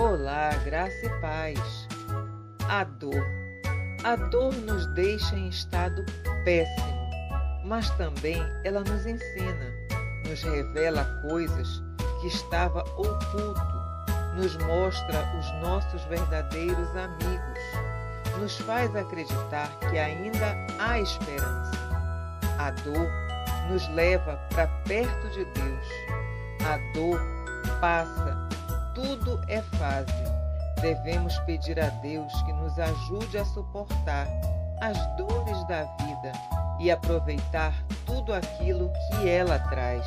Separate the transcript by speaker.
Speaker 1: Olá, graça e paz. A dor. A dor nos deixa em estado péssimo, mas também ela nos ensina, nos revela coisas que estava oculto, nos mostra os nossos verdadeiros amigos, nos faz acreditar que ainda há esperança. A dor nos leva para perto de Deus. A dor passa tudo é fase. Devemos pedir a Deus que nos ajude a suportar as dores da vida e aproveitar tudo aquilo que ela traz.